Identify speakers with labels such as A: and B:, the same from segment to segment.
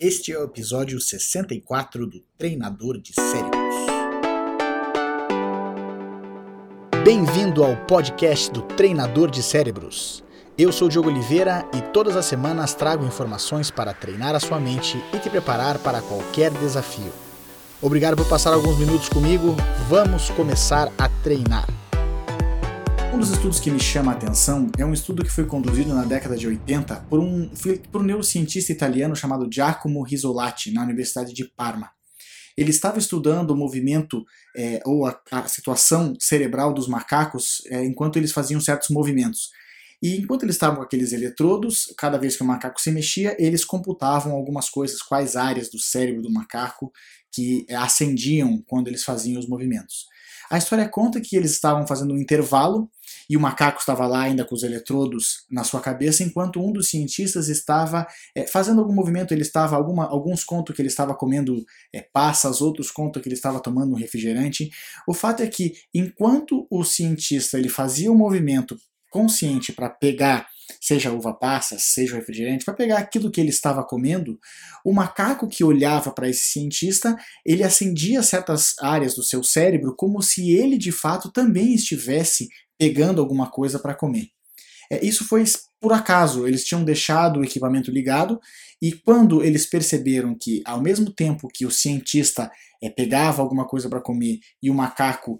A: Este é o episódio 64 do Treinador de Cérebros. Bem-vindo ao podcast do Treinador de Cérebros. Eu sou Diogo Oliveira e todas as semanas trago informações para treinar a sua mente e te preparar para qualquer desafio. Obrigado por passar alguns minutos comigo. Vamos começar a treinar. Um dos estudos que me chama a atenção é um estudo que foi conduzido na década de 80 por um, por um neurocientista italiano chamado Giacomo Risolati, na Universidade de Parma. Ele estava estudando o movimento é, ou a, a, situação cerebral dos macacos é, enquanto eles faziam certos movimentos. E enquanto eles estavam com aqueles eletrodos, cada vez que o macaco se mexia, eles computavam algumas coisas, quais áreas do cérebro do macaco que acendiam quando eles faziam os movimentos. A história conta que eles estavam fazendo um intervalo e o macaco estava lá ainda com os eletrodos na sua cabeça, enquanto um dos cientistas estava é, fazendo algum movimento. Ele estava alguma, alguns contam que ele estava comendo é, passas, outros contam que ele estava tomando um refrigerante. O fato é que enquanto o cientista ele fazia o movimento consciente para pegar seja uva passa, seja refrigerante, para pegar aquilo que ele estava comendo, o macaco que olhava para esse cientista, ele acendia certas áreas do seu cérebro como se ele de fato também estivesse pegando alguma coisa para comer. É, isso foi por acaso, eles tinham deixado o equipamento ligado e quando eles perceberam que, ao mesmo tempo que o cientista é, pegava alguma coisa para comer e o macaco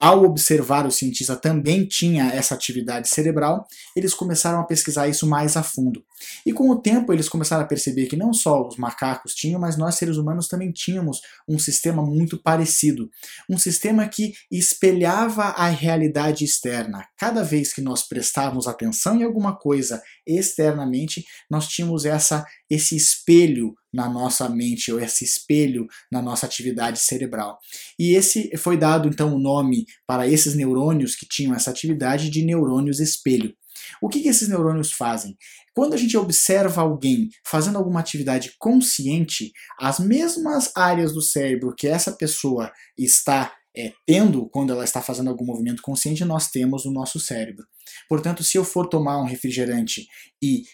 A: ao observar o cientista também tinha essa atividade cerebral, eles começaram a pesquisar isso mais a fundo. E com o tempo eles começaram a perceber que não só os macacos tinham, mas nós seres humanos também tínhamos um sistema muito parecido. Um sistema que espelhava a realidade externa. Cada vez que nós prestávamos atenção em alguma coisa externamente, nós tínhamos essa esse espelho na nossa mente, ou esse espelho na nossa atividade cerebral. E esse foi dado então o nome para esses neurônios que tinham essa atividade de neurônios espelho. O que, que esses neurônios fazem? Quando a gente observa alguém fazendo alguma atividade consciente, as mesmas áreas do cérebro que essa pessoa está é, tendo quando ela está fazendo algum movimento consciente, nós temos no nosso cérebro. Portanto, se eu for tomar um refrigerante e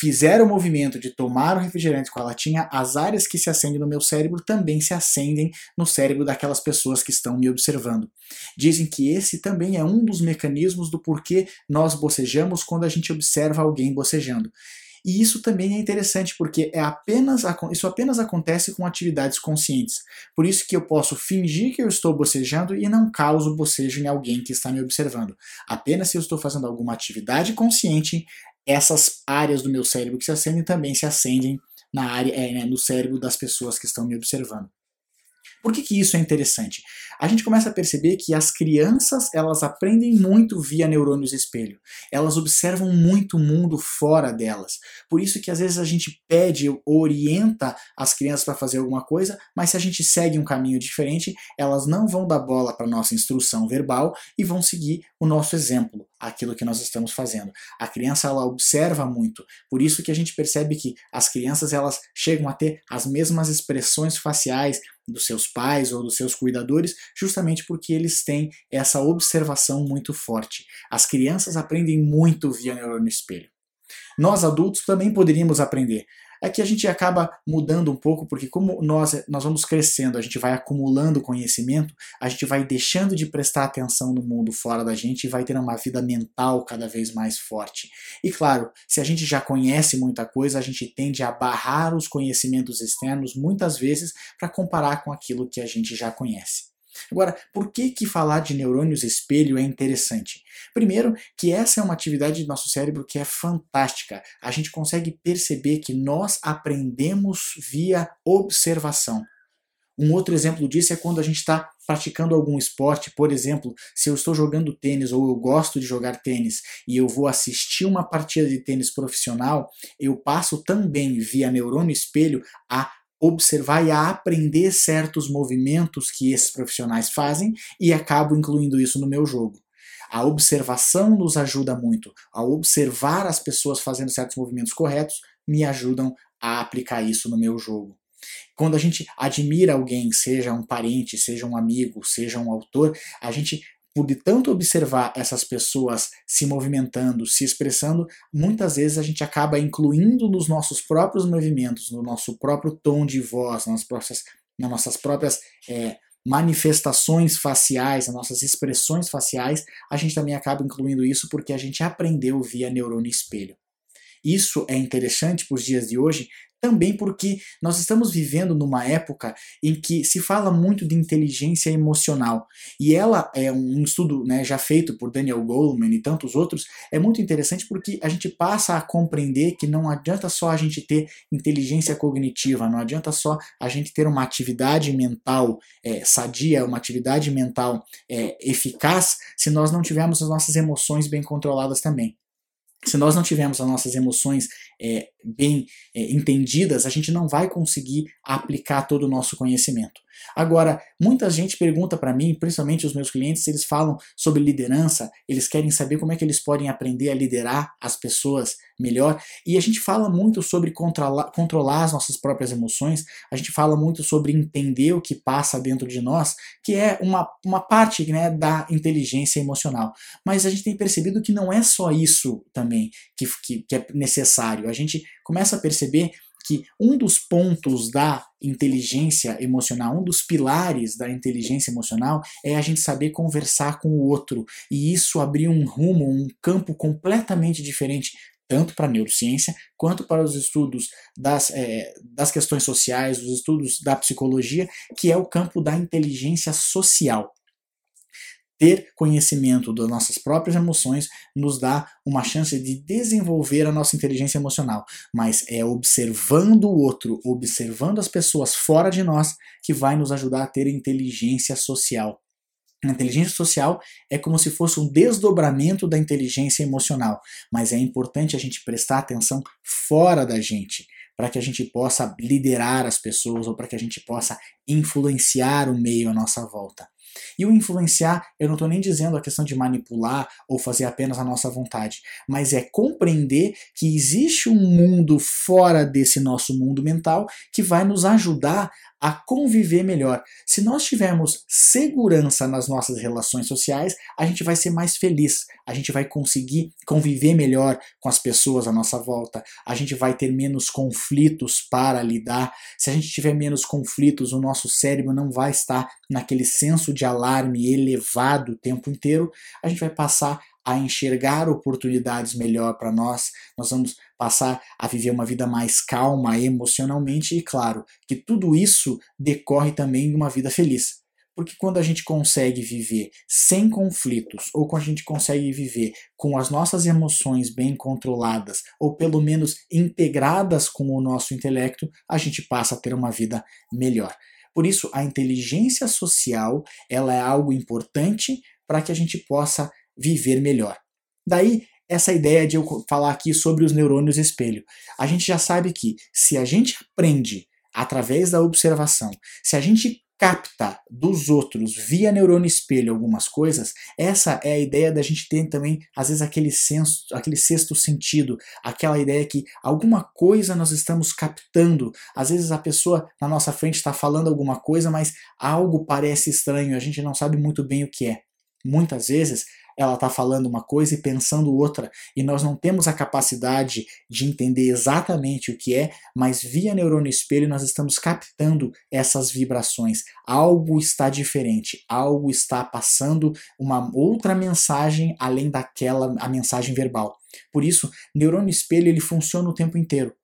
A: fizer o movimento de tomar o refrigerante com a latinha, as áreas que se acendem no meu cérebro também se acendem no cérebro daquelas pessoas que estão me observando. Dizem que esse também é um dos mecanismos do porquê nós bocejamos quando a gente observa alguém bocejando. E isso também é interessante porque é apenas isso apenas acontece com atividades conscientes. Por isso que eu posso fingir que eu estou bocejando e não causo bocejo em alguém que está me observando. Apenas se eu estou fazendo alguma atividade consciente, essas áreas do meu cérebro que se acendem também se acendem na área, é, né, no cérebro das pessoas que estão me observando. Por que, que isso é interessante? A gente começa a perceber que as crianças elas aprendem muito via neurônios espelho. Elas observam muito o mundo fora delas. Por isso que às vezes a gente pede ou orienta as crianças para fazer alguma coisa, mas se a gente segue um caminho diferente, elas não vão dar bola para nossa instrução verbal e vão seguir o nosso exemplo, aquilo que nós estamos fazendo. A criança ela observa muito. Por isso que a gente percebe que as crianças elas chegam a ter as mesmas expressões faciais dos seus pais ou dos seus cuidadores, justamente porque eles têm essa observação muito forte. As crianças aprendem muito via neurônio espelho. Nós adultos também poderíamos aprender é que a gente acaba mudando um pouco, porque como nós, nós vamos crescendo, a gente vai acumulando conhecimento, a gente vai deixando de prestar atenção no mundo fora da gente e vai ter uma vida mental cada vez mais forte. E claro, se a gente já conhece muita coisa, a gente tende a barrar os conhecimentos externos muitas vezes para comparar com aquilo que a gente já conhece. Agora, por que, que falar de neurônios espelho é interessante? Primeiro, que essa é uma atividade do nosso cérebro que é fantástica. A gente consegue perceber que nós aprendemos via observação. Um outro exemplo disso é quando a gente está praticando algum esporte, por exemplo, se eu estou jogando tênis ou eu gosto de jogar tênis e eu vou assistir uma partida de tênis profissional, eu passo também via neurônio espelho a observar e a aprender certos movimentos que esses profissionais fazem e acabo incluindo isso no meu jogo. A observação nos ajuda muito. A observar as pessoas fazendo certos movimentos corretos me ajudam a aplicar isso no meu jogo. Quando a gente admira alguém, seja um parente, seja um amigo, seja um autor, a gente por de tanto observar essas pessoas se movimentando, se expressando, muitas vezes a gente acaba incluindo nos nossos próprios movimentos, no nosso próprio tom de voz, nas, próprias, nas nossas próprias é, manifestações faciais, nas nossas expressões faciais, a gente também acaba incluindo isso porque a gente aprendeu via neurônio espelho. Isso é interessante para os dias de hoje, também porque nós estamos vivendo numa época em que se fala muito de inteligência emocional. E ela é um estudo né, já feito por Daniel Goleman e tantos outros, é muito interessante porque a gente passa a compreender que não adianta só a gente ter inteligência cognitiva, não adianta só a gente ter uma atividade mental é, sadia, uma atividade mental é, eficaz, se nós não tivermos as nossas emoções bem controladas também. Se nós não tivermos as nossas emoções é, bem é, entendidas, a gente não vai conseguir aplicar todo o nosso conhecimento. Agora, muita gente pergunta para mim, principalmente os meus clientes, eles falam sobre liderança, eles querem saber como é que eles podem aprender a liderar as pessoas melhor. E a gente fala muito sobre controlar, controlar as nossas próprias emoções, a gente fala muito sobre entender o que passa dentro de nós, que é uma, uma parte né, da inteligência emocional. Mas a gente tem percebido que não é só isso também que, que, que é necessário a gente começa a perceber que um dos pontos da inteligência emocional, um dos pilares da inteligência emocional é a gente saber conversar com o outro. E isso abrir um rumo, um campo completamente diferente, tanto para a neurociência quanto para os estudos das, é, das questões sociais, os estudos da psicologia, que é o campo da inteligência social ter conhecimento das nossas próprias emoções nos dá uma chance de desenvolver a nossa inteligência emocional, mas é observando o outro, observando as pessoas fora de nós que vai nos ajudar a ter inteligência social. A inteligência social é como se fosse um desdobramento da inteligência emocional, mas é importante a gente prestar atenção fora da gente, para que a gente possa liderar as pessoas ou para que a gente possa influenciar o meio à nossa volta. E o influenciar, eu não estou nem dizendo a questão de manipular ou fazer apenas a nossa vontade, mas é compreender que existe um mundo fora desse nosso mundo mental que vai nos ajudar a conviver melhor. Se nós tivermos segurança nas nossas relações sociais, a gente vai ser mais feliz, a gente vai conseguir conviver melhor com as pessoas à nossa volta, a gente vai ter menos conflitos para lidar. Se a gente tiver menos conflitos, o nosso cérebro não vai estar naquele senso de alarme elevado o tempo inteiro, a gente vai passar a enxergar oportunidades melhor para nós, nós vamos passar a viver uma vida mais calma emocionalmente e, claro, que tudo isso decorre também de uma vida feliz. Porque quando a gente consegue viver sem conflitos, ou quando a gente consegue viver com as nossas emoções bem controladas, ou pelo menos integradas com o nosso intelecto, a gente passa a ter uma vida melhor. Por isso, a inteligência social ela é algo importante para que a gente possa viver melhor. Daí, essa ideia de eu falar aqui sobre os neurônios espelho. A gente já sabe que se a gente aprende através da observação, se a gente capta dos outros via neurônio espelho algumas coisas, essa é a ideia da gente ter também, às vezes, aquele senso, aquele sexto sentido, aquela ideia que alguma coisa nós estamos captando. Às vezes a pessoa na nossa frente está falando alguma coisa, mas algo parece estranho, a gente não sabe muito bem o que é. Muitas vezes ela está falando uma coisa e pensando outra, e nós não temos a capacidade de entender exatamente o que é, mas via neurônio espelho nós estamos captando essas vibrações. Algo está diferente, algo está passando uma outra mensagem além daquela a mensagem verbal. Por isso, neurônio espelho ele funciona o tempo inteiro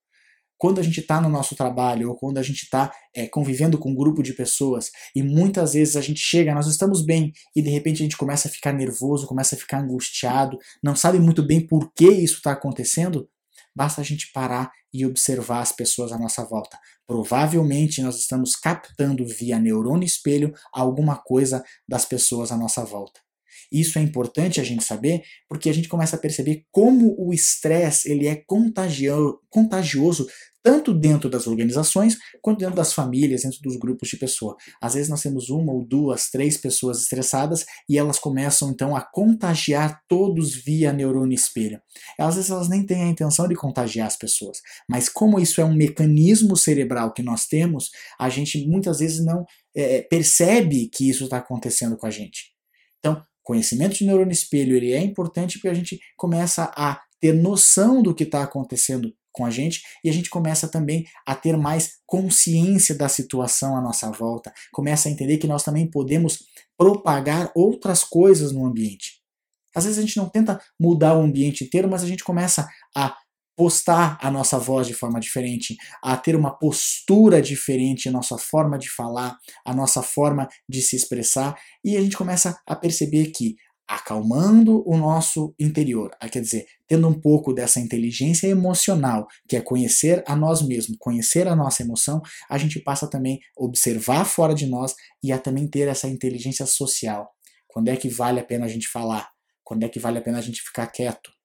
A: quando a gente está no nosso trabalho ou quando a gente está é, convivendo com um grupo de pessoas e muitas vezes a gente chega, nós estamos bem e de repente a gente começa a ficar nervoso, começa a ficar angustiado, não sabe muito bem por que isso está acontecendo, basta a gente parar e observar as pessoas à nossa volta. Provavelmente nós estamos captando via neurônio espelho alguma coisa das pessoas à nossa volta. Isso é importante a gente saber, porque a gente começa a perceber como o estresse ele é contagio contagioso tanto dentro das organizações quanto dentro das famílias, dentro dos grupos de pessoa. Às vezes nós temos uma ou duas, três pessoas estressadas e elas começam então a contagiar todos via neurônio espelho. Às vezes elas nem têm a intenção de contagiar as pessoas, mas como isso é um mecanismo cerebral que nós temos, a gente muitas vezes não é, percebe que isso está acontecendo com a gente. Então, conhecimento de neurônio espelho ele é importante porque a gente começa a ter noção do que está acontecendo com a gente e a gente começa também a ter mais consciência da situação à nossa volta, começa a entender que nós também podemos propagar outras coisas no ambiente. Às vezes a gente não tenta mudar o ambiente inteiro, mas a gente começa a postar a nossa voz de forma diferente, a ter uma postura diferente, a nossa forma de falar, a nossa forma de se expressar, e a gente começa a perceber que acalmando o nosso interior, ah, quer dizer, tendo um pouco dessa inteligência emocional, que é conhecer a nós mesmos, conhecer a nossa emoção, a gente passa também a observar fora de nós e a também ter essa inteligência social. Quando é que vale a pena a gente falar? Quando é que vale a pena a gente ficar quieto?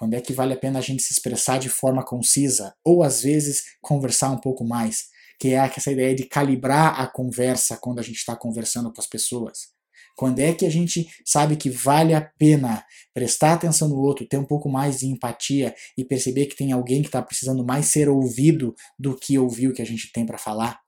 A: Quando é que vale a pena a gente se expressar de forma concisa? Ou às vezes conversar um pouco mais? Que é essa ideia de calibrar a conversa quando a gente está conversando com as pessoas. Quando é que a gente sabe que vale a pena prestar atenção no outro, ter um pouco mais de empatia e perceber que tem alguém que está precisando mais ser ouvido do que ouvir o que a gente tem para falar?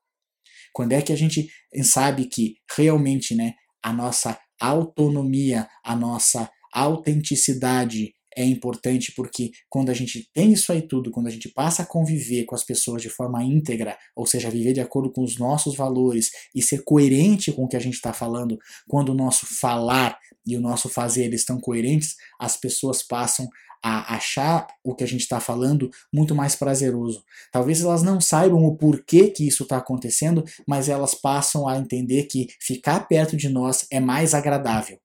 A: Quando é que a gente sabe que realmente né, a nossa autonomia, a nossa autenticidade é importante porque quando a gente tem isso aí tudo, quando a gente passa a conviver com as pessoas de forma íntegra, ou seja, viver de acordo com os nossos valores e ser coerente com o que a gente está falando, quando o nosso falar e o nosso fazer eles estão coerentes, as pessoas passam a achar o que a gente está falando muito mais prazeroso. Talvez elas não saibam o porquê que isso está acontecendo, mas elas passam a entender que ficar perto de nós é mais agradável.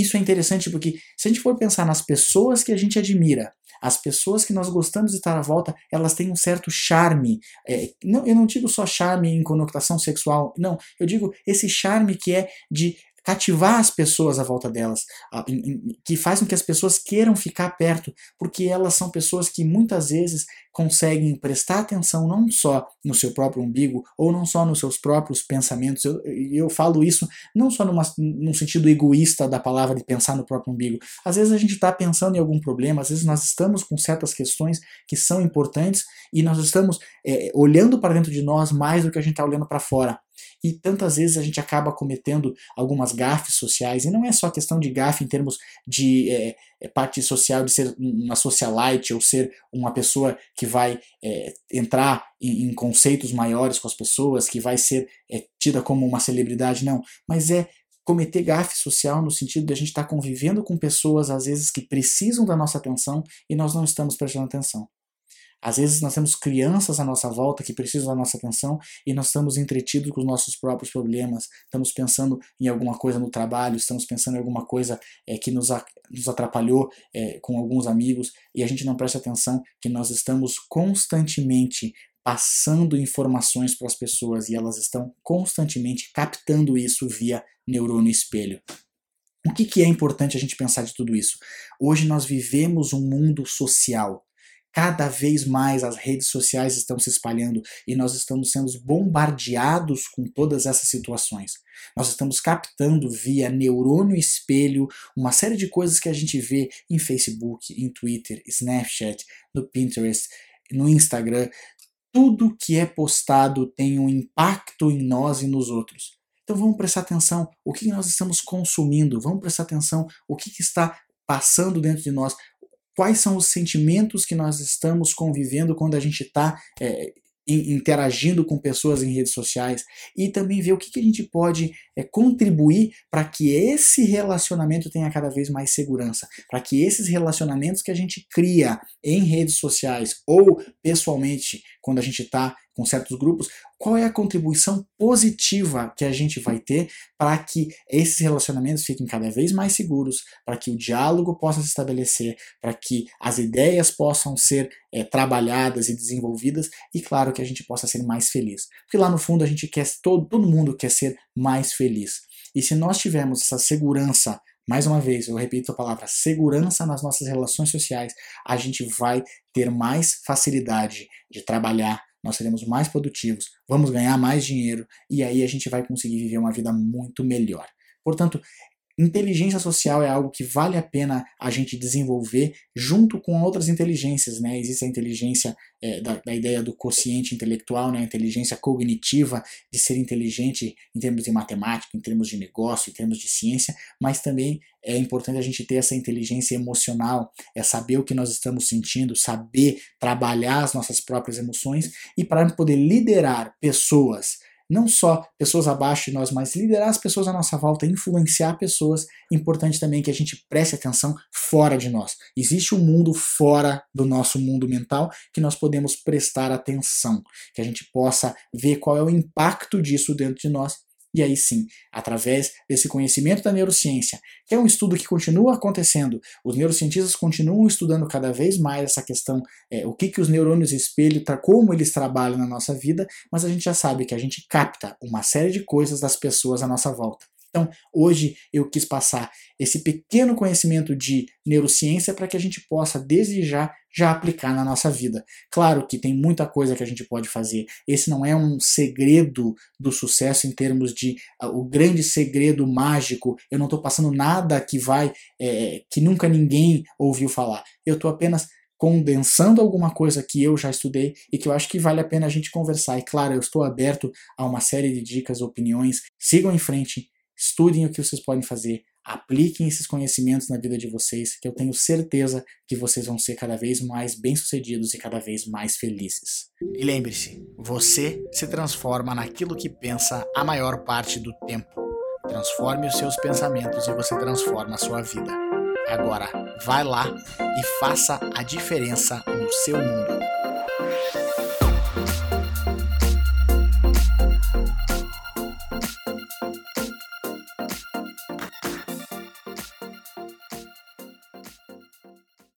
A: Isso é interessante porque, se a gente for pensar nas pessoas que a gente admira, as pessoas que nós gostamos de estar à volta, elas têm um certo charme. É, não, eu não digo só charme em conotação sexual, não. Eu digo esse charme que é de cativar as pessoas à volta delas, que faz com que as pessoas queiram ficar perto, porque elas são pessoas que muitas vezes conseguem prestar atenção não só no seu próprio umbigo ou não só nos seus próprios pensamentos. Eu, eu falo isso não só numa, num sentido egoísta da palavra de pensar no próprio umbigo. Às vezes a gente está pensando em algum problema, às vezes nós estamos com certas questões que são importantes e nós estamos é, olhando para dentro de nós mais do que a gente está olhando para fora. E tantas vezes a gente acaba cometendo algumas gafes sociais, e não é só questão de gafe em termos de é, parte social, de ser uma socialite ou ser uma pessoa que vai é, entrar em, em, conceitos maiores com as pessoas, que vai ser é, tida como uma celebridade, não, mas é cometer gafe social no sentido de a gente estar tá convivendo com pessoas às vezes que precisam da nossa atenção e nós não estamos prestando atenção. Às vezes nós temos crianças à nossa volta que precisam da nossa atenção e nós estamos entretidos com os nossos próprios problemas, estamos pensando em alguma coisa no trabalho, estamos pensando em alguma coisa é, que nos, atrapalhou é, com alguns amigos e a gente não presta atenção que nós estamos constantemente passando informações para as pessoas e elas estão constantemente captando isso via neurônio espelho. O que, que é importante a gente pensar de tudo isso? Hoje nós vivemos um mundo social Cada vez mais as redes sociais estão se espalhando e nós estamos sendo bombardeados com todas essas situações. Nós estamos captando via neurônio espelho uma série de coisas que a gente vê em Facebook, em Twitter, Snapchat, no Pinterest, no Instagram. Tudo que é postado tem um impacto em nós e nos outros. Então vamos prestar atenção o que nós estamos consumindo, vamos prestar atenção o que, está passando dentro de nós, quais são os sentimentos que nós estamos convivendo quando a gente está é, interagindo com pessoas em redes sociais? E também ver o que, que a gente pode é, contribuir para que esse relacionamento tenha cada vez mais segurança, para que esses relacionamentos que a gente cria em redes sociais ou pessoalmente, quando a gente está com certos grupos, qual é a contribuição positiva que a gente vai ter para que esses relacionamentos fiquem cada vez mais seguros, para que o diálogo possa se estabelecer, para que as ideias possam ser é, trabalhadas e desenvolvidas e, claro, que a gente possa ser mais feliz. Porque lá no fundo a gente quer, todo, todo mundo quer ser mais feliz. E se nós tivermos essa segurança mais uma vez, eu repito a palavra segurança nas nossas relações sociais, a gente vai ter mais facilidade de trabalhar, nós seremos mais produtivos, vamos ganhar mais dinheiro e aí a gente vai conseguir viver uma vida muito melhor. Portanto, inteligência social é algo que vale a pena a gente desenvolver junto com outras inteligências, né? Existe a inteligência é, da, da, ideia do quociente intelectual, né? A inteligência cognitiva de ser inteligente em termos de matemática, em termos de negócio, em termos de ciência, mas também é importante a gente ter essa inteligência emocional, é saber o que nós estamos sentindo, saber trabalhar as nossas próprias emoções e para poder liderar pessoas não só pessoas abaixo de nós, mas liderar as pessoas à nossa volta, influenciar pessoas. Importante também que a gente preste atenção fora de nós. Existe um mundo fora do nosso mundo mental que nós podemos prestar atenção, que a gente possa ver qual é o impacto disso dentro de nós e aí sim, através desse conhecimento da neurociência, que é um estudo que continua acontecendo, os neurocientistas continuam estudando cada vez mais essa questão, é, o que, que os neurônios espelho, como eles trabalham na nossa vida, mas a gente já sabe que a gente capta uma série de coisas das pessoas à nossa volta. Então, hoje eu quis passar esse pequeno conhecimento de neurociência para que a gente possa, desde já, já aplicar na nossa vida. Claro que tem muita coisa que a gente pode fazer. Esse não é um segredo do sucesso em termos de uh, o grande segredo mágico. Eu não estou passando nada que vai, é, que nunca ninguém ouviu falar. Eu estou apenas condensando alguma coisa que eu já estudei e que eu acho que vale a pena a gente conversar. E claro, eu estou aberto a uma série de dicas, opiniões. Sigam em frente Estudem o que vocês podem fazer, apliquem esses conhecimentos na vida de vocês, que eu tenho certeza que vocês vão ser cada vez mais bem-sucedidos e cada vez mais felizes. E lembre-se, você se transforma naquilo que pensa a maior parte do tempo. Transforme os seus pensamentos e você transforma a sua vida. Agora, vai lá e faça a diferença no seu mundo.